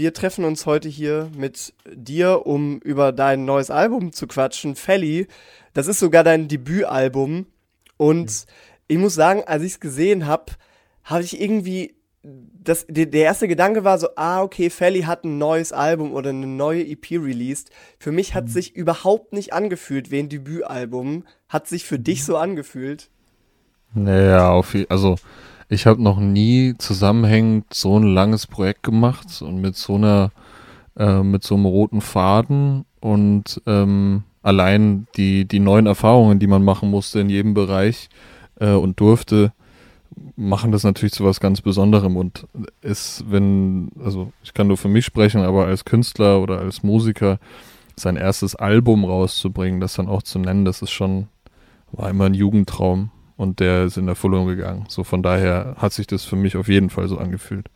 wir treffen uns heute hier mit dir, um über dein neues Album zu quatschen, Felly. Das ist sogar dein Debütalbum. Und mhm. ich muss sagen, als ich es gesehen habe, habe ich irgendwie das, der, der erste Gedanke war so, ah, okay, Felly hat ein neues Album oder eine neue EP released. Für mich hat mhm. sich überhaupt nicht angefühlt wie ein Debütalbum. Hat sich für dich so angefühlt? Naja, auf, also ich habe noch nie zusammenhängend so ein langes Projekt gemacht und mit so einer, äh, mit so einem roten Faden und ähm, allein die, die neuen Erfahrungen, die man machen musste in jedem Bereich äh, und durfte, machen das natürlich zu was ganz Besonderem und ist, wenn, also ich kann nur für mich sprechen, aber als Künstler oder als Musiker sein erstes Album rauszubringen, das dann auch zu nennen, das ist schon, war immer ein Jugendtraum und der ist in Erfüllung gegangen. So von daher hat sich das für mich auf jeden Fall so angefühlt.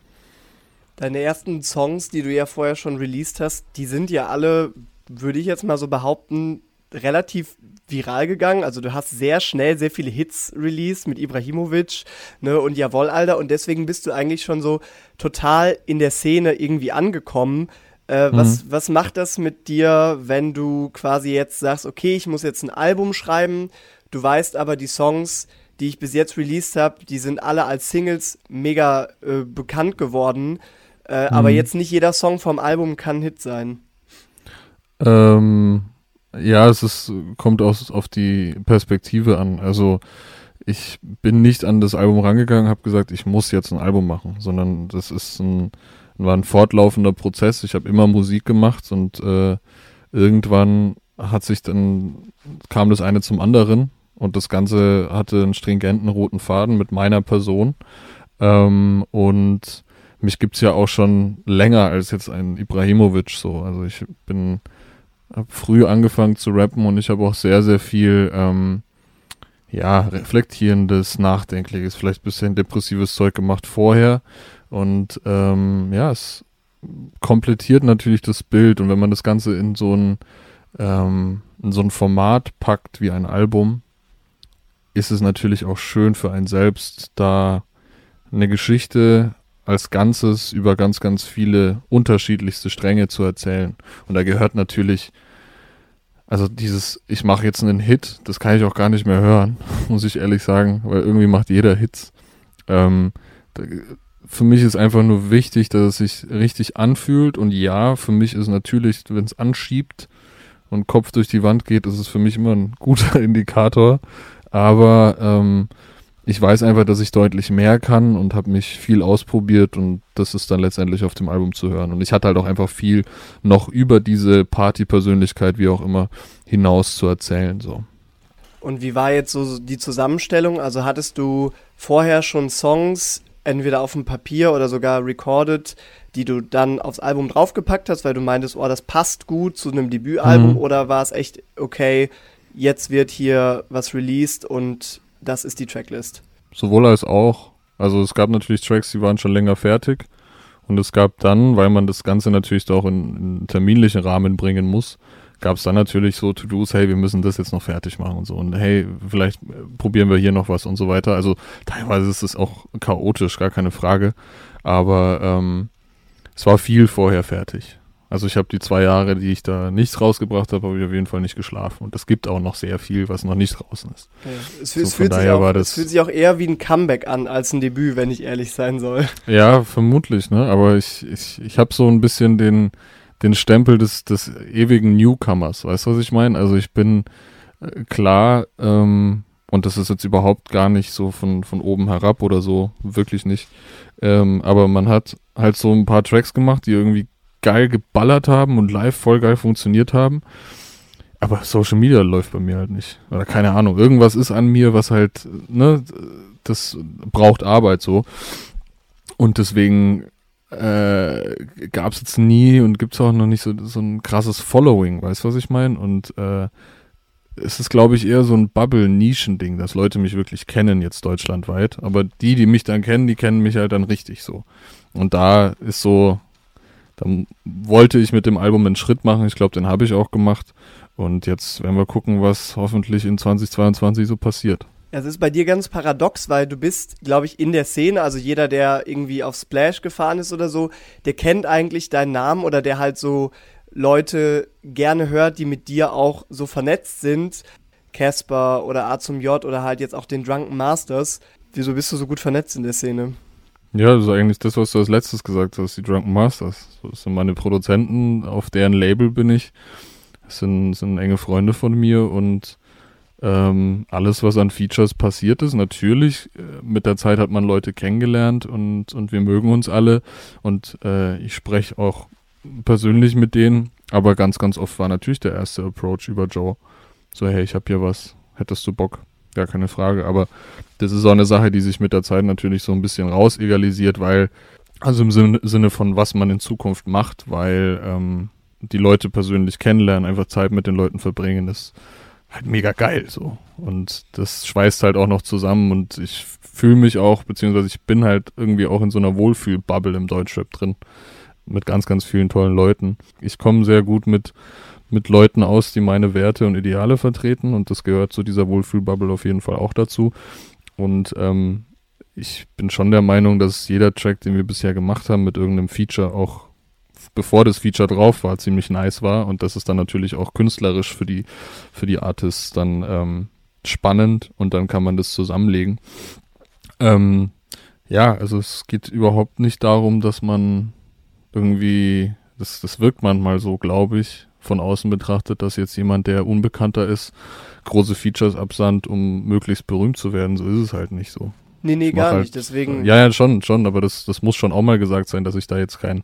Deine ersten Songs, die du ja vorher schon released hast, die sind ja alle, würde ich jetzt mal so behaupten, relativ viral gegangen. Also du hast sehr schnell sehr viele Hits released mit Ibrahimovic ne, und Jawoll, Alter. Und deswegen bist du eigentlich schon so total in der Szene irgendwie angekommen. Äh, mhm. was, was macht das mit dir, wenn du quasi jetzt sagst, okay, ich muss jetzt ein Album schreiben, du weißt aber, die Songs, die ich bis jetzt released habe, die sind alle als Singles mega äh, bekannt geworden. Äh, mhm. Aber jetzt nicht jeder Song vom Album kann Hit sein. Ähm, ja, es ist, kommt aus, auf die Perspektive an. Also ich bin nicht an das Album rangegangen, habe gesagt, ich muss jetzt ein Album machen, sondern das ist ein, war ein fortlaufender Prozess. Ich habe immer Musik gemacht und äh, irgendwann hat sich dann kam das eine zum anderen und das Ganze hatte einen stringenten roten Faden mit meiner Person. Ähm, und mich gibt's ja auch schon länger als jetzt ein Ibrahimovic so. Also ich bin habe früh angefangen zu rappen und ich habe auch sehr, sehr viel ähm, ja, reflektierendes, nachdenkliches, vielleicht ein bisschen depressives Zeug gemacht vorher. Und ähm, ja, es komplettiert natürlich das Bild. Und wenn man das Ganze in so ein, ähm, in so ein Format packt wie ein Album, ist es natürlich auch schön für einen selbst, da eine Geschichte als Ganzes über ganz, ganz viele unterschiedlichste Stränge zu erzählen. Und da gehört natürlich, also dieses, ich mache jetzt einen Hit, das kann ich auch gar nicht mehr hören, muss ich ehrlich sagen, weil irgendwie macht jeder Hits. Ähm, da, für mich ist einfach nur wichtig, dass es sich richtig anfühlt. Und ja, für mich ist natürlich, wenn es anschiebt und Kopf durch die Wand geht, ist es für mich immer ein guter Indikator. Aber ähm, ich weiß einfach, dass ich deutlich mehr kann und habe mich viel ausprobiert und das ist dann letztendlich auf dem Album zu hören. Und ich hatte halt auch einfach viel noch über diese Party-Persönlichkeit, wie auch immer, hinaus zu erzählen. So. Und wie war jetzt so die Zusammenstellung? Also hattest du vorher schon Songs, entweder auf dem Papier oder sogar recorded, die du dann aufs Album draufgepackt hast, weil du meintest, oh, das passt gut zu einem Debütalbum, mhm. oder war es echt okay, jetzt wird hier was released und das ist die Tracklist. Sowohl als auch. Also es gab natürlich Tracks, die waren schon länger fertig. Und es gab dann, weil man das Ganze natürlich auch in, in terminlichen Rahmen bringen muss, gab es dann natürlich so To-Dos, hey, wir müssen das jetzt noch fertig machen und so. Und hey, vielleicht probieren wir hier noch was und so weiter. Also teilweise ist es auch chaotisch, gar keine Frage. Aber ähm, es war viel vorher fertig. Also ich habe die zwei Jahre, die ich da nichts rausgebracht habe, habe ich auf jeden Fall nicht geschlafen. Und es gibt auch noch sehr viel, was noch nicht draußen ist. Ja, es, so, es, fühlt auch, es, fühlt sich auch, eher wie ein Comeback an als ein Debüt, wenn ich ehrlich sein soll. Ja, vermutlich, ne? Aber ich, ich, ich habe so ein bisschen den, den Stempel des, des ewigen Newcomers. Weißt du, was ich meine? Also ich bin äh, klar, ähm, und das ist jetzt überhaupt gar nicht so von, von oben herab oder so, wirklich nicht. Ähm, aber man hat halt so ein paar Tracks gemacht, die irgendwie geil geballert haben und live voll geil funktioniert haben. Aber Social Media läuft bei mir halt nicht. Oder keine Ahnung. Irgendwas ist an mir, was halt, ne, das braucht Arbeit so. Und deswegen äh, gab es jetzt nie und gibt es auch noch nicht so, so ein krasses Following, weißt du, was ich meine? Und äh, es ist, glaube ich, eher so ein Bubble-Nischen-Ding, dass Leute mich wirklich kennen jetzt deutschlandweit. Aber die, die mich dann kennen, die kennen mich halt dann richtig so. Und da ist so, dann wollte ich mit dem Album einen Schritt machen. Ich glaube, den habe ich auch gemacht. Und jetzt werden wir gucken, was hoffentlich in 2022 so passiert. Es ist bei dir ganz paradox, weil du bist, glaube ich, in der Szene, also jeder, der irgendwie auf Splash gefahren ist oder so, der kennt eigentlich deinen Namen oder der halt so Leute gerne hört, die mit dir auch so vernetzt sind. Casper oder A zum J oder halt jetzt auch den Drunken Masters. Wieso bist du so gut vernetzt in der Szene? Ja, das ist eigentlich das, was du als letztes gesagt hast, die Drunken Masters. Das sind meine Produzenten, auf deren Label bin ich. Das sind, sind enge Freunde von mir und ähm, alles, was an Features passiert ist. Natürlich, äh, mit der Zeit hat man Leute kennengelernt und, und wir mögen uns alle. Und äh, ich spreche auch persönlich mit denen, aber ganz, ganz oft war natürlich der erste Approach über Joe. So, hey, ich hab hier was, hättest du Bock? Gar keine Frage. Aber das ist auch eine Sache, die sich mit der Zeit natürlich so ein bisschen rausegalisiert, weil, also im Sinne, von was man in Zukunft macht, weil ähm, die Leute persönlich kennenlernen, einfach Zeit mit den Leuten verbringen, das halt mega geil so. Und das schweißt halt auch noch zusammen und ich fühle mich auch, beziehungsweise ich bin halt irgendwie auch in so einer Wohlfühl-Bubble im Deutschrap drin. Mit ganz, ganz vielen tollen Leuten. Ich komme sehr gut mit, mit Leuten aus, die meine Werte und Ideale vertreten und das gehört zu dieser Wohlfühl-Bubble auf jeden Fall auch dazu. Und ähm, ich bin schon der Meinung, dass jeder Track, den wir bisher gemacht haben, mit irgendeinem Feature auch bevor das Feature drauf war, ziemlich nice war und das ist dann natürlich auch künstlerisch für die, für die Artists dann ähm, spannend und dann kann man das zusammenlegen. Ähm, ja, also es geht überhaupt nicht darum, dass man irgendwie, das, das wirkt manchmal so, glaube ich, von außen betrachtet, dass jetzt jemand, der unbekannter ist, große Features absandt, um möglichst berühmt zu werden. So ist es halt nicht so. Nee, nee, gar halt, nicht. Deswegen. Ja, ja, schon, schon, aber das, das muss schon auch mal gesagt sein, dass ich da jetzt kein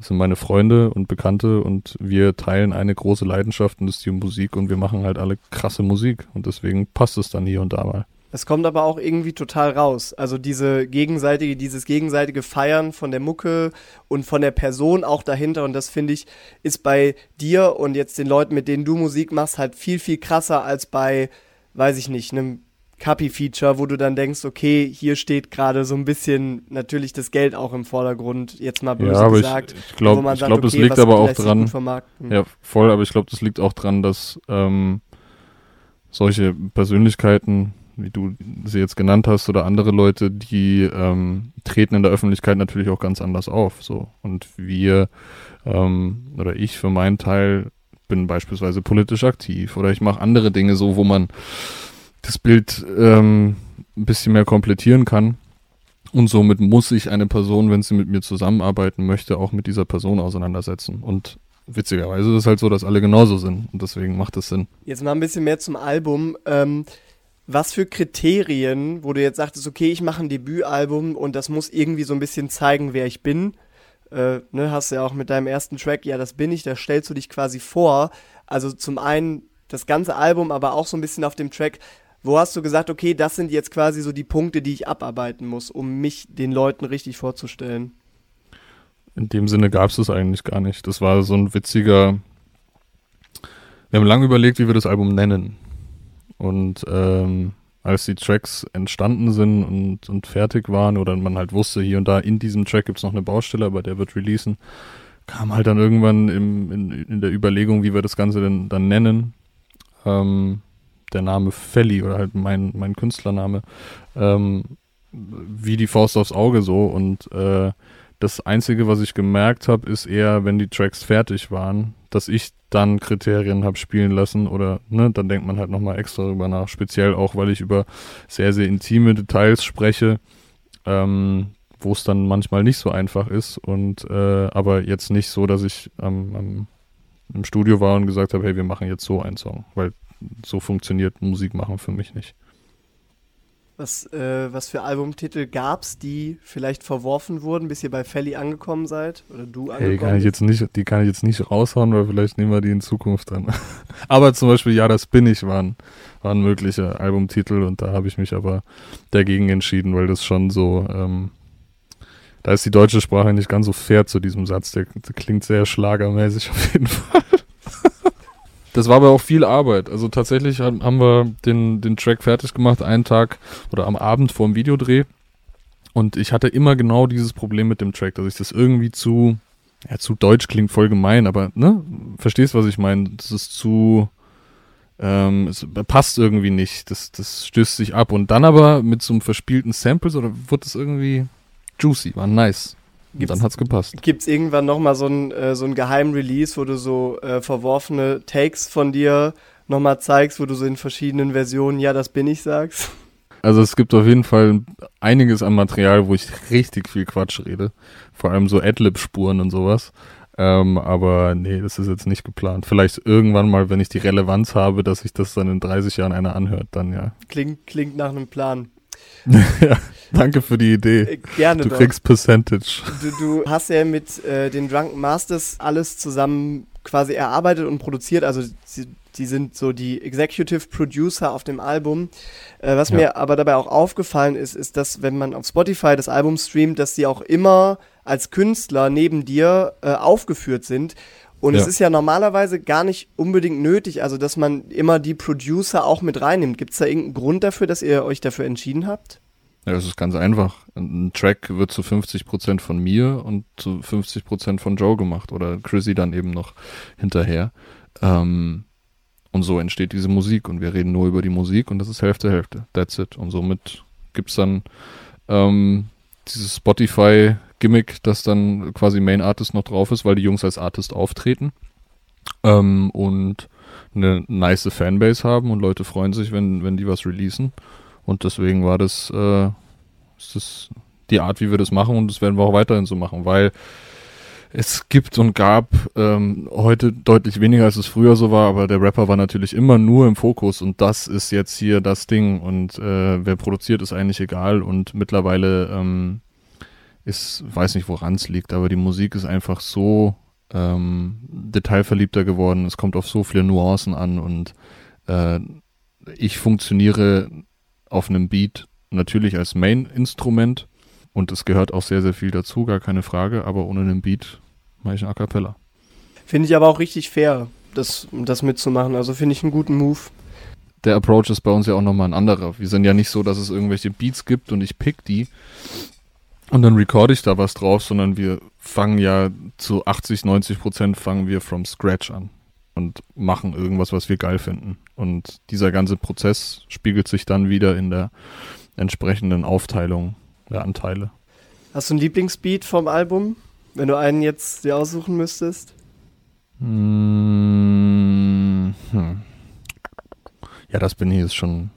das sind meine Freunde und Bekannte und wir teilen eine große Leidenschaft und das ist die Musik und wir machen halt alle krasse Musik und deswegen passt es dann hier und da mal. Es kommt aber auch irgendwie total raus. Also diese gegenseitige, dieses gegenseitige Feiern von der Mucke und von der Person auch dahinter. Und das finde ich, ist bei dir und jetzt den Leuten, mit denen du Musik machst, halt viel, viel krasser als bei, weiß ich nicht, einem Cappy-Feature, wo du dann denkst, okay, hier steht gerade so ein bisschen natürlich das Geld auch im Vordergrund, jetzt mal böse ja, aber gesagt. Ich, ich glaube, glaub, okay, das liegt aber auch dran. Ja, voll, aber ich glaube, das liegt auch dran, dass ähm, solche Persönlichkeiten, wie du sie jetzt genannt hast, oder andere Leute, die ähm, treten in der Öffentlichkeit natürlich auch ganz anders auf. So. Und wir, ähm, oder ich für meinen Teil, bin beispielsweise politisch aktiv oder ich mache andere Dinge so, wo man das Bild ähm, ein bisschen mehr komplettieren kann. Und somit muss ich eine Person, wenn sie mit mir zusammenarbeiten möchte, auch mit dieser Person auseinandersetzen. Und witzigerweise ist es halt so, dass alle genauso sind. Und deswegen macht es Sinn. Jetzt mal ein bisschen mehr zum Album. Ähm, was für Kriterien, wo du jetzt sagtest, okay, ich mache ein Debütalbum und das muss irgendwie so ein bisschen zeigen, wer ich bin. Äh, ne, hast du ja auch mit deinem ersten Track, ja, das bin ich, da stellst du dich quasi vor. Also zum einen das ganze Album, aber auch so ein bisschen auf dem Track, wo hast du gesagt, okay, das sind jetzt quasi so die Punkte, die ich abarbeiten muss, um mich den Leuten richtig vorzustellen? In dem Sinne gab es das eigentlich gar nicht. Das war so ein witziger. Wir haben lange überlegt, wie wir das Album nennen. Und ähm, als die Tracks entstanden sind und, und fertig waren oder man halt wusste, hier und da in diesem Track gibt es noch eine Baustelle, aber der wird releasen, kam halt dann irgendwann im, in, in der Überlegung, wie wir das Ganze denn dann nennen. Ähm, der Name Felly oder halt mein, mein Künstlername, ähm, wie die Faust aufs Auge so. Und äh, das Einzige, was ich gemerkt habe, ist eher, wenn die Tracks fertig waren, dass ich dann Kriterien habe spielen lassen oder, ne, dann denkt man halt nochmal extra drüber nach. Speziell auch, weil ich über sehr, sehr intime Details spreche, ähm, wo es dann manchmal nicht so einfach ist. Und äh, aber jetzt nicht so, dass ich ähm, am, im Studio war und gesagt habe, hey, wir machen jetzt so einen Song, weil so funktioniert Musik machen für mich nicht. Was, äh, was für Albumtitel gab es, die vielleicht verworfen wurden, bis ihr bei Felly angekommen seid? Oder du angekommen hey, kann ich jetzt nicht, Die kann ich jetzt nicht raushauen, weil vielleicht nehmen wir die in Zukunft dran. aber zum Beispiel Ja, das bin ich waren, waren mögliche Albumtitel und da habe ich mich aber dagegen entschieden, weil das schon so, ähm, da ist die deutsche Sprache nicht ganz so fair zu diesem Satz. Der, der klingt sehr schlagermäßig auf jeden Fall. Das war aber auch viel Arbeit. Also tatsächlich haben wir den, den Track fertig gemacht, einen Tag oder am Abend vor dem Videodreh. Und ich hatte immer genau dieses Problem mit dem Track, dass ich das irgendwie zu, ja, zu deutsch klingt voll gemein, aber, ne, verstehst, was ich meine? Das ist zu, ähm, es passt irgendwie nicht, das, das stößt sich ab. Und dann aber mit so einem verspielten Samples oder wird es irgendwie juicy, war nice. Und dann hat's gepasst. Gibt es irgendwann nochmal so ein, äh, so ein Geheim-Release, wo du so äh, verworfene Takes von dir nochmal zeigst, wo du so in verschiedenen Versionen, ja, das bin ich, sagst? Also es gibt auf jeden Fall einiges an Material, wo ich richtig viel Quatsch rede. Vor allem so Adlib-Spuren und sowas. Ähm, aber nee, das ist jetzt nicht geplant. Vielleicht irgendwann mal, wenn ich die Relevanz habe, dass sich das dann in 30 Jahren einer anhört, dann ja. Klingt, klingt nach einem Plan. ja, danke für die Idee. Äh, gerne. Du doch. kriegst Percentage. Du, du hast ja mit äh, den Drunken Masters alles zusammen quasi erarbeitet und produziert. Also sie, die sind so die Executive Producer auf dem Album. Äh, was ja. mir aber dabei auch aufgefallen ist, ist, dass wenn man auf Spotify das Album streamt, dass sie auch immer als Künstler neben dir äh, aufgeführt sind. Und ja. es ist ja normalerweise gar nicht unbedingt nötig, also dass man immer die Producer auch mit reinnimmt. Gibt es da irgendeinen Grund dafür, dass ihr euch dafür entschieden habt? Ja, das ist ganz einfach. Ein Track wird zu 50% von mir und zu 50% von Joe gemacht oder Chrissy dann eben noch hinterher. Ähm, und so entsteht diese Musik und wir reden nur über die Musik und das ist Hälfte, Hälfte. That's it. Und somit gibt es dann ähm, dieses Spotify-Gimmick, das dann quasi Main Artist noch drauf ist, weil die Jungs als Artist auftreten ähm, und eine nice Fanbase haben und Leute freuen sich, wenn, wenn die was releasen. Und deswegen war das, äh, ist das die Art, wie wir das machen und das werden wir auch weiterhin so machen, weil es gibt und gab ähm, heute deutlich weniger, als es früher so war, aber der Rapper war natürlich immer nur im Fokus und das ist jetzt hier das Ding und äh, wer produziert ist eigentlich egal und mittlerweile ähm, ist, weiß nicht woran es liegt, aber die Musik ist einfach so ähm, detailverliebter geworden, es kommt auf so viele Nuancen an und äh, ich funktioniere auf einem Beat natürlich als Main-Instrument und es gehört auch sehr, sehr viel dazu, gar keine Frage, aber ohne einen Beat mache ich ein A Cappella. Finde ich aber auch richtig fair, das, das mitzumachen. Also finde ich einen guten Move. Der Approach ist bei uns ja auch nochmal ein anderer. Wir sind ja nicht so, dass es irgendwelche Beats gibt und ich pick die und dann recorde ich da was drauf, sondern wir fangen ja zu 80, 90 Prozent fangen wir from scratch an und machen irgendwas, was wir geil finden. Und dieser ganze Prozess spiegelt sich dann wieder in der entsprechenden Aufteilung der Anteile. Hast du ein Lieblingsbeat vom Album, wenn du einen jetzt dir aussuchen müsstest? Mmh, hm. Ja, das bin ich jetzt schon,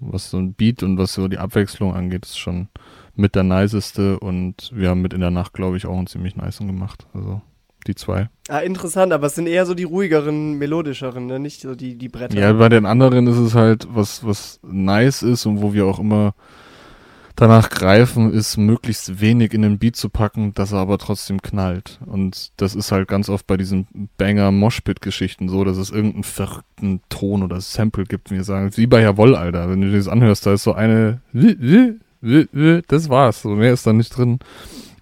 was so ein Beat und was so die Abwechslung angeht, ist schon mit der niceste und wir haben mit in der Nacht, glaube ich, auch einen ziemlich niceen gemacht. Also die zwei. Ah, interessant, aber es sind eher so die ruhigeren, melodischeren, ne? nicht so die, die Bretter. Ja, bei den anderen ist es halt, was, was nice ist und wo wir auch immer danach greifen, ist möglichst wenig in den Beat zu packen, dass er aber trotzdem knallt. Und das ist halt ganz oft bei diesen Banger Moshpit Geschichten so, dass es irgendeinen verrückten Ton oder Sample gibt, wie wir sagen, wie bei Jawoll, Alter. Wenn du dir das anhörst, da ist so eine, das war's. So mehr ist da nicht drin.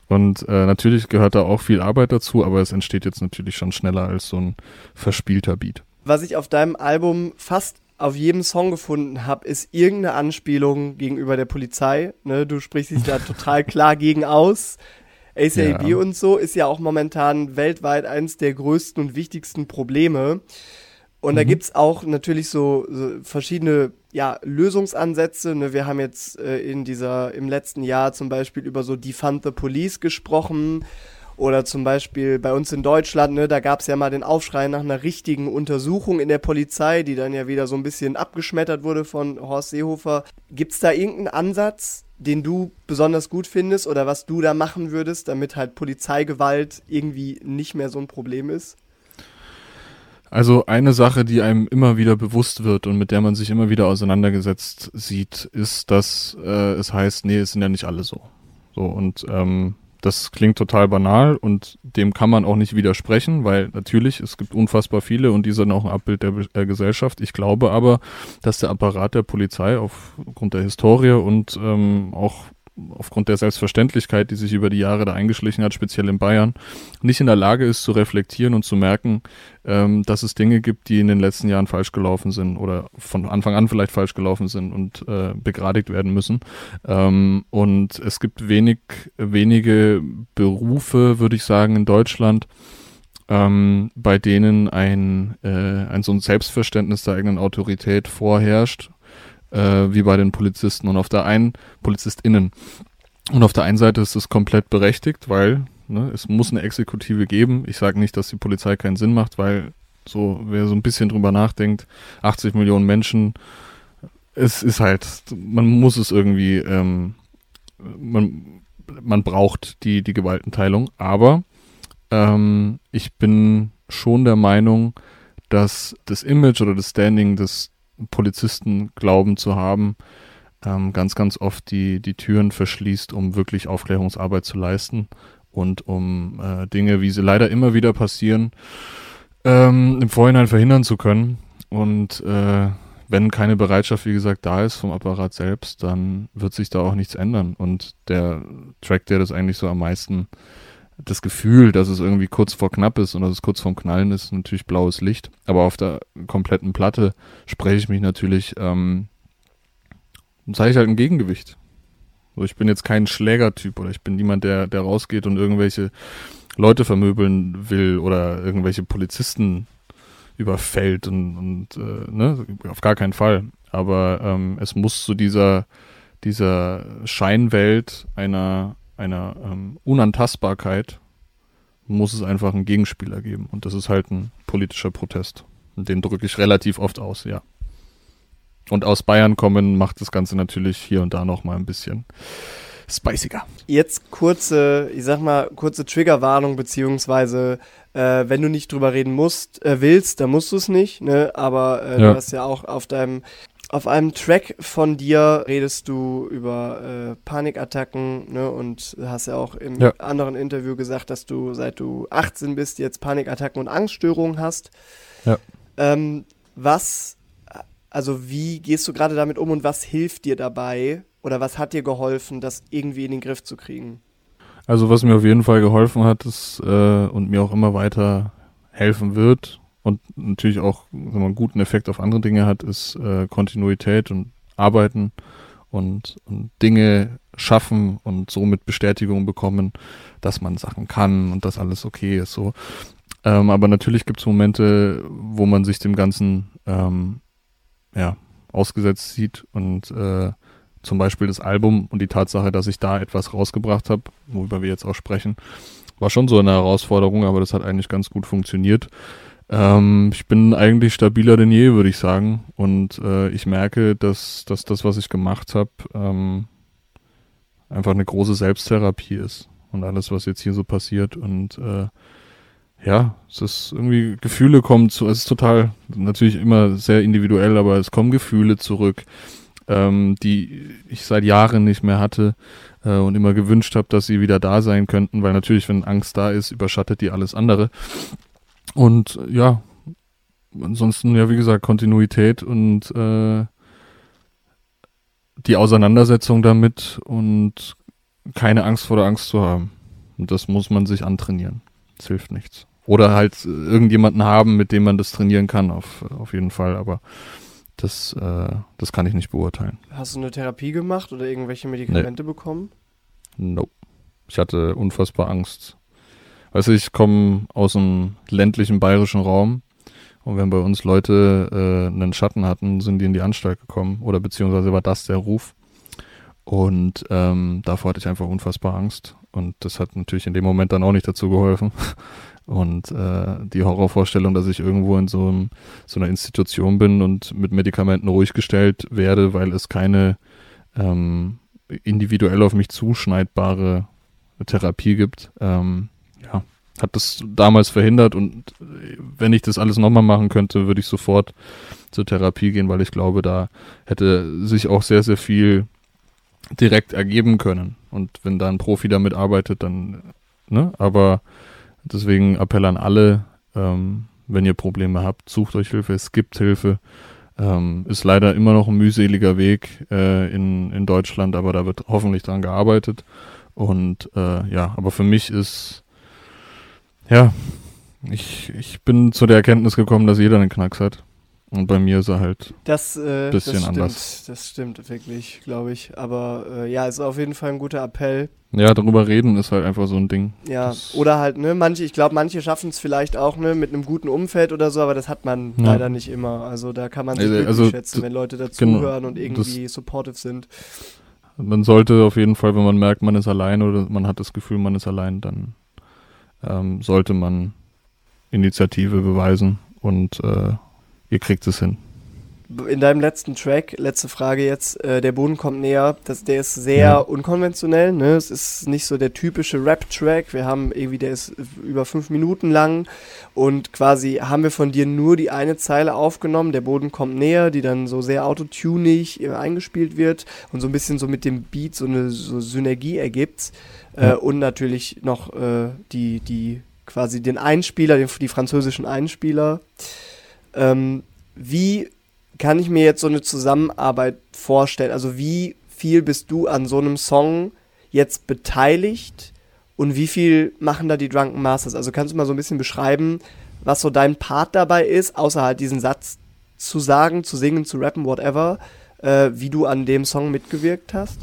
Und äh, natürlich gehört da auch viel Arbeit dazu, aber es entsteht jetzt natürlich schon schneller als so ein verspielter Beat. Was ich auf deinem Album fast auf jedem Song gefunden habe, ist irgendeine Anspielung gegenüber der Polizei. Ne? Du sprichst dich da total klar gegen aus. ACAB ja. und so ist ja auch momentan weltweit eines der größten und wichtigsten Probleme. Und mhm. da gibt's auch natürlich so, so verschiedene ja, Lösungsansätze. Ne? Wir haben jetzt äh, in dieser, im letzten Jahr zum Beispiel über so Defund the Police gesprochen oder zum Beispiel bei uns in Deutschland, ne, da gab es ja mal den Aufschrei nach einer richtigen Untersuchung in der Polizei, die dann ja wieder so ein bisschen abgeschmettert wurde von Horst Seehofer. Gibt es da irgendeinen Ansatz, den du besonders gut findest oder was du da machen würdest, damit halt Polizeigewalt irgendwie nicht mehr so ein Problem ist? Also eine Sache, die einem immer wieder bewusst wird und mit der man sich immer wieder auseinandergesetzt sieht, ist, dass äh, es heißt, nee, es sind ja nicht alle so. So und ähm, das klingt total banal und dem kann man auch nicht widersprechen, weil natürlich, es gibt unfassbar viele und die sind auch ein Abbild der äh, Gesellschaft. Ich glaube aber, dass der Apparat der Polizei aufgrund der Historie und ähm, auch aufgrund der Selbstverständlichkeit, die sich über die Jahre da eingeschlichen hat, speziell in Bayern, nicht in der Lage ist zu reflektieren und zu merken, ähm, dass es Dinge gibt, die in den letzten Jahren falsch gelaufen sind oder von Anfang an vielleicht falsch gelaufen sind und äh, begradigt werden müssen. Ähm, und es gibt wenig, wenige Berufe, würde ich sagen, in Deutschland, ähm, bei denen ein, äh, ein so ein Selbstverständnis der eigenen Autorität vorherrscht, äh, wie bei den Polizisten und auf der einen PolizistInnen. Und auf der einen Seite ist es komplett berechtigt, weil ne, es muss eine Exekutive geben. Ich sage nicht, dass die Polizei keinen Sinn macht, weil so, wer so ein bisschen drüber nachdenkt, 80 Millionen Menschen, es ist halt, man muss es irgendwie, ähm, man, man braucht die, die Gewaltenteilung, aber ähm, ich bin schon der Meinung, dass das Image oder das Standing des Polizisten glauben zu haben, ähm, ganz, ganz oft die, die Türen verschließt, um wirklich Aufklärungsarbeit zu leisten und um äh, Dinge, wie sie leider immer wieder passieren, ähm, im Vorhinein verhindern zu können. Und äh, wenn keine Bereitschaft, wie gesagt, da ist vom Apparat selbst, dann wird sich da auch nichts ändern. Und der Track, der das eigentlich so am meisten das Gefühl, dass es irgendwie kurz vor knapp ist und dass es kurz vorm Knallen ist, natürlich blaues Licht. Aber auf der kompletten Platte spreche ich mich natürlich, ähm, zeige ich halt ein Gegengewicht. So, ich bin jetzt kein Schlägertyp oder ich bin niemand, der, der rausgeht und irgendwelche Leute vermöbeln will oder irgendwelche Polizisten überfällt und, und äh, ne, auf gar keinen Fall. Aber ähm, es muss zu dieser, dieser Scheinwelt einer einer ähm, Unantastbarkeit muss es einfach einen Gegenspieler geben. Und das ist halt ein politischer Protest. Und den drücke ich relativ oft aus, ja. Und aus Bayern kommen macht das Ganze natürlich hier und da nochmal ein bisschen spiciger. Jetzt kurze, ich sag mal, kurze Triggerwarnung, beziehungsweise äh, wenn du nicht drüber reden musst, äh, willst, dann musst du es nicht, ne? Aber äh, ja. du hast ja auch auf deinem auf einem Track von dir redest du über äh, Panikattacken ne, und hast ja auch im ja. anderen Interview gesagt, dass du seit du 18 bist jetzt Panikattacken und Angststörungen hast. Ja. Ähm, was, also wie gehst du gerade damit um und was hilft dir dabei oder was hat dir geholfen, das irgendwie in den Griff zu kriegen? Also was mir auf jeden Fall geholfen hat ist, äh, und mir auch immer weiter helfen wird, und natürlich auch wenn man einen guten Effekt auf andere Dinge hat, ist äh, Kontinuität und Arbeiten und, und Dinge schaffen und somit Bestätigung bekommen, dass man Sachen kann und dass alles okay ist. So. Ähm, aber natürlich gibt es Momente, wo man sich dem Ganzen ähm, ja, ausgesetzt sieht und äh, zum Beispiel das Album und die Tatsache, dass ich da etwas rausgebracht habe, worüber wir jetzt auch sprechen, war schon so eine Herausforderung, aber das hat eigentlich ganz gut funktioniert. Ähm, ich bin eigentlich stabiler denn je, würde ich sagen. Und äh, ich merke, dass, dass das, was ich gemacht habe, ähm, einfach eine große Selbsttherapie ist. Und alles, was jetzt hier so passiert. Und äh, ja, es ist irgendwie, Gefühle kommen zu, es ist total, natürlich immer sehr individuell, aber es kommen Gefühle zurück, ähm, die ich seit Jahren nicht mehr hatte äh, und immer gewünscht habe, dass sie wieder da sein könnten, weil natürlich, wenn Angst da ist, überschattet die alles andere. Und ja, ansonsten, ja, wie gesagt, Kontinuität und äh, die Auseinandersetzung damit und keine Angst vor der Angst zu haben. Und das muss man sich antrainieren. Das hilft nichts. Oder halt irgendjemanden haben, mit dem man das trainieren kann, auf, auf jeden Fall. Aber das, äh, das kann ich nicht beurteilen. Hast du eine Therapie gemacht oder irgendwelche Medikamente nee. bekommen? Nope. Ich hatte unfassbar Angst Weißt du, ich komme aus einem ländlichen bayerischen Raum und wenn bei uns Leute äh, einen Schatten hatten, sind die in die Anstalt gekommen oder beziehungsweise war das der Ruf. Und ähm, davor hatte ich einfach unfassbar Angst und das hat natürlich in dem Moment dann auch nicht dazu geholfen. Und äh, die Horrorvorstellung, dass ich irgendwo in so, einem, so einer Institution bin und mit Medikamenten ruhig gestellt werde, weil es keine ähm, individuell auf mich zuschneidbare Therapie gibt, ähm, hat das damals verhindert und wenn ich das alles nochmal machen könnte, würde ich sofort zur Therapie gehen, weil ich glaube, da hätte sich auch sehr, sehr viel direkt ergeben können. Und wenn da ein Profi damit arbeitet, dann, ne, aber deswegen Appell an alle, ähm, wenn ihr Probleme habt, sucht euch Hilfe, es gibt Hilfe. Ähm, ist leider immer noch ein mühseliger Weg äh, in, in Deutschland, aber da wird hoffentlich dran gearbeitet. Und äh, ja, aber für mich ist ja, ich, ich bin zu der Erkenntnis gekommen, dass jeder einen Knacks hat. Und bei mir ist er halt das, äh, bisschen das stimmt, anders. Das stimmt wirklich, glaube ich. Aber äh, ja, ist auf jeden Fall ein guter Appell. Ja, darüber reden ist halt einfach so ein Ding. Ja, Das- oder halt, ne, manche, ich glaube, manche schaffen es vielleicht auch, ne, mit einem guten Umfeld oder so, aber das hat man Ja. leider nicht immer. Also da kann man sich Also- also, schätzen, wenn Leute genau, dazuhören und irgendwie supportive sind. Man sollte auf jeden Fall, wenn man merkt, man ist allein oder man hat das Gefühl, man ist allein, dann ähm, sollte man Initiative beweisen und äh, ihr kriegt es hin. In deinem letzten Track, letzte Frage jetzt, äh, der Boden kommt näher, das, der ist sehr Ja. unkonventionell, ne? Es ist nicht so der typische Rap-Track. Wir haben irgendwie, der ist über fünf Minuten lang und quasi haben wir von dir nur die eine Zeile aufgenommen, der Boden kommt näher, die dann so sehr autotunig äh, eingespielt wird und so ein bisschen so mit dem Beat so eine so Synergie ergibt. Äh, und natürlich noch äh, die, die quasi den Einspieler, den, die französischen Einspieler. Ähm, wie kann ich mir jetzt so eine Zusammenarbeit vorstellen? Also wie viel bist du an so einem Song jetzt beteiligt und wie viel machen da die Drunken Masters? Also kannst du mal so ein bisschen beschreiben, was so dein Part dabei ist, außer halt diesen Satz zu sagen, zu singen, zu rappen, whatever, äh, wie du an dem Song mitgewirkt hast?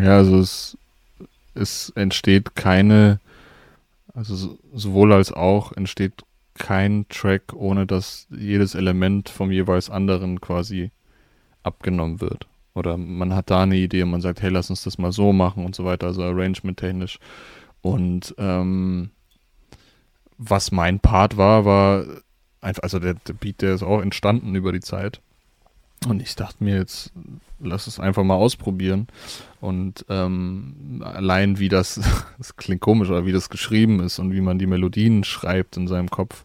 Ja, also es, es entsteht keine, also so- sowohl als auch entsteht kein Track, ohne dass jedes Element vom jeweils anderen quasi abgenommen wird. Oder man hat da eine Idee und man sagt, hey, lass uns das mal so machen und so weiter, also arrangement technisch. Und ähm, was mein Part war, war einfach, also der, der Beat, der ist auch entstanden über die Zeit. Und ich dachte mir jetzt, lass es einfach mal ausprobieren. Und ähm, allein wie das, das klingt komisch, aber wie das geschrieben ist und wie man die Melodien schreibt in seinem Kopf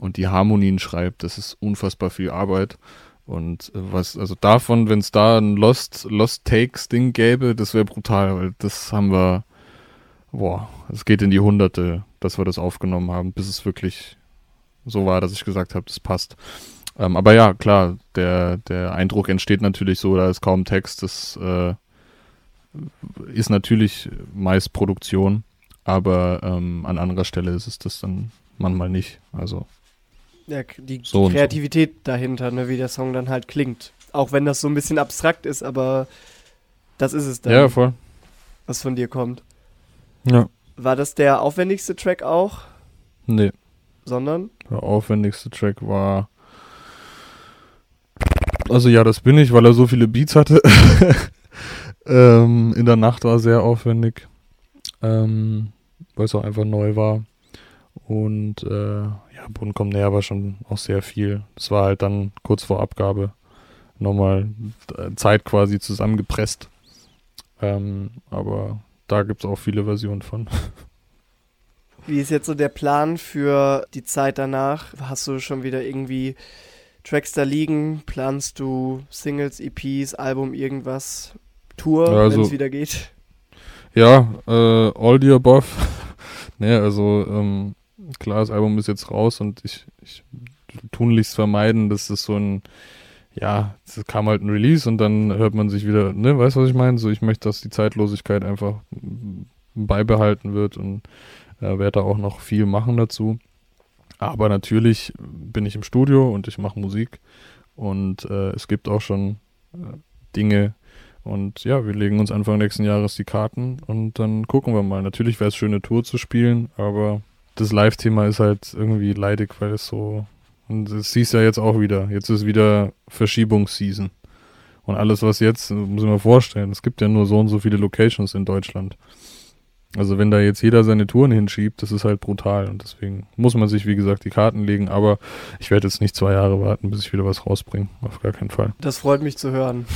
und die Harmonien schreibt, das ist unfassbar viel Arbeit. Und äh, was, also davon, wenn es da ein Lost, Lost Takes Ding gäbe, das wäre brutal, weil das haben wir, boah, es geht in die Hunderte, dass wir das aufgenommen haben, bis es wirklich so war, dass ich gesagt habe, das passt. Ähm, aber ja, klar, der, der Eindruck entsteht natürlich so, da ist kaum Text, das äh, ist natürlich meist Produktion, aber ähm, an anderer Stelle ist es das dann manchmal nicht. Also Ja, die So und so. Kreativität dahinter, ne, wie der Song dann halt klingt. Auch wenn das so ein bisschen abstrakt ist, aber das ist es dann, ja, voll. was von dir kommt. Ja. War das der aufwendigste Track auch? Nee, Sondern? der aufwendigste Track war. Also ja, das bin ich, weil er so viele Beats hatte. ähm, in der Nacht war sehr aufwendig. Ähm, weil es auch einfach neu war. Und äh, ja, Boden kommt näher war schon auch sehr viel. Das war halt dann kurz vor Abgabe nochmal äh, Zeit quasi zusammengepresst. Ähm, aber da gibt es auch viele Versionen von. Wie ist jetzt so der Plan für die Zeit danach? Hast du schon wieder irgendwie Tracks da liegen? Planst du Singles, EPs, Album, irgendwas? Tour, also- wenn es wieder geht? Ja, äh, all the above. ne, also ähm, klar, das Album ist jetzt raus und ich, ich tunlichst vermeiden, dass das so ein, ja, es kam halt ein Release und dann hört man sich wieder, ne, weißt du, was ich meine? So, ich möchte, dass die Zeitlosigkeit einfach beibehalten wird und äh, werde da auch noch viel machen dazu. Aber natürlich bin ich im Studio und ich mache Musik und äh, es gibt auch schon äh, Dinge, und ja, wir legen uns Anfang nächsten Jahres die Karten und dann gucken wir mal. Natürlich wäre es schön, eine Tour zu spielen, aber das Live-Thema ist halt irgendwie leidig, weil es so. Und das siehst ja jetzt auch wieder. Jetzt ist wieder Verschiebungsseason. Und alles, was jetzt, muss ich mir vorstellen, es gibt ja nur so und so viele Locations in Deutschland. Also wenn da jetzt jeder seine Touren hinschiebt, das ist halt brutal. Und deswegen muss man sich, wie gesagt, die Karten legen. Aber ich werde jetzt nicht zwei Jahre warten, bis ich wieder was rausbringe. Auf gar keinen Fall. Das freut mich zu hören.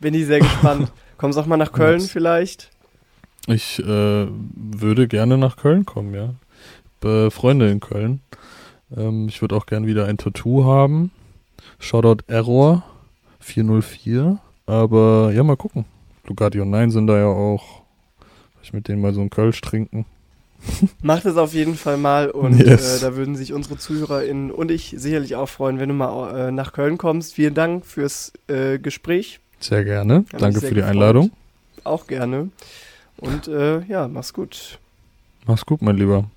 Bin ich sehr gespannt. Kommst auch mal nach Köln vielleicht? Ich äh, würde gerne nach Köln kommen, ja. Ich hab, Äh, Freunde in Köln. Ähm, ich würde auch gerne wieder ein Tattoo haben. Shoutout Error 404. Aber ja, mal gucken. Und Nein sind da ja auch. Ich mit denen mal so einen Kölsch trinken. Macht es auf jeden Fall mal und Yes. äh, da würden sich unsere ZuhörerInnen und ich sicherlich auch freuen, wenn du mal äh, nach Köln kommst. Vielen Dank fürs äh, Gespräch. Sehr gerne. mich Danke sehr für die gefreut. Einladung. Auch gerne. Und äh, ja, mach's gut. Mach's gut, mein Lieber.